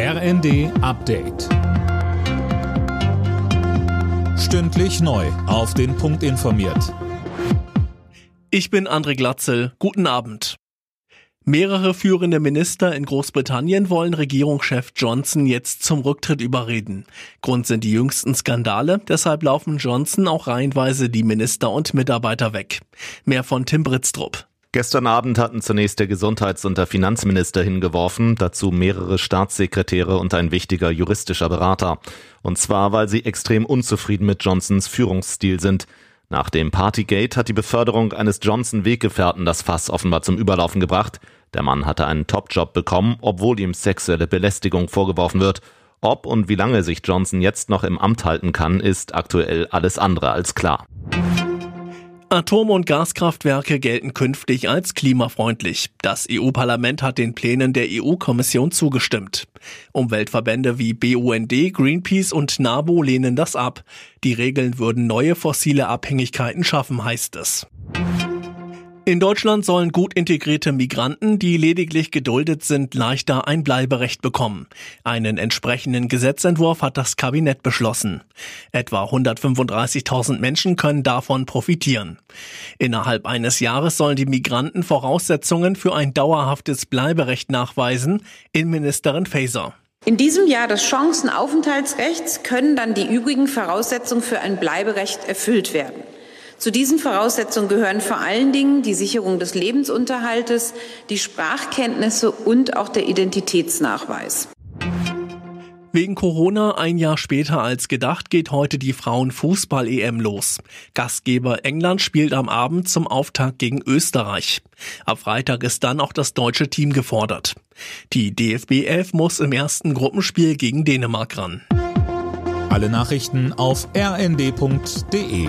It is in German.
RND Update. Stündlich neu. Auf den Punkt informiert. Ich bin André Glatzel. Guten Abend. Mehrere führende Minister in Großbritannien wollen Regierungschef Johnson jetzt zum Rücktritt überreden. Grund sind die jüngsten Skandale, deshalb laufen Johnson auch reihenweise die Minister und Mitarbeiter weg. Mehr von Tim Britztrup. Gestern Abend hatten zunächst der Gesundheits- und der Finanzminister hingeworfen, dazu mehrere Staatssekretäre und ein wichtiger juristischer Berater. Und zwar, weil sie extrem unzufrieden mit Johnsons Führungsstil sind. Nach dem Partygate hat die Beförderung eines Johnson-Weggefährten das Fass offenbar zum Überlaufen gebracht. Der Mann hatte einen Topjob bekommen, obwohl ihm sexuelle Belästigung vorgeworfen wird. Ob und wie lange sich Johnson jetzt noch im Amt halten kann, ist aktuell alles andere als klar. Atom- und Gaskraftwerke gelten künftig als klimafreundlich. Das EU-Parlament hat den Plänen der EU-Kommission zugestimmt. Umweltverbände wie BUND, Greenpeace und NABO lehnen das ab. Die Regeln würden neue fossile Abhängigkeiten schaffen, heißt es. In Deutschland sollen gut integrierte Migranten, die lediglich geduldet sind, leichter ein Bleiberecht bekommen. Einen entsprechenden Gesetzentwurf hat das Kabinett beschlossen. Etwa 135.000 Menschen können davon profitieren. Innerhalb eines Jahres sollen die Migranten Voraussetzungen für ein dauerhaftes Bleiberecht nachweisen, Innenministerin Faeser. In diesem Jahr des Chancenaufenthaltsrechts können dann die übrigen Voraussetzungen für ein Bleiberecht erfüllt werden. Zu diesen Voraussetzungen gehören vor allen Dingen die Sicherung des Lebensunterhaltes, die Sprachkenntnisse und auch der Identitätsnachweis. Wegen Corona ein Jahr später als gedacht geht heute die Frauenfußball-EM los. Gastgeber England spielt am Abend zum Auftakt gegen Österreich. Ab Freitag ist dann auch das deutsche Team gefordert. Die DFB 11 muss im ersten Gruppenspiel gegen Dänemark ran. Alle Nachrichten auf rnd.de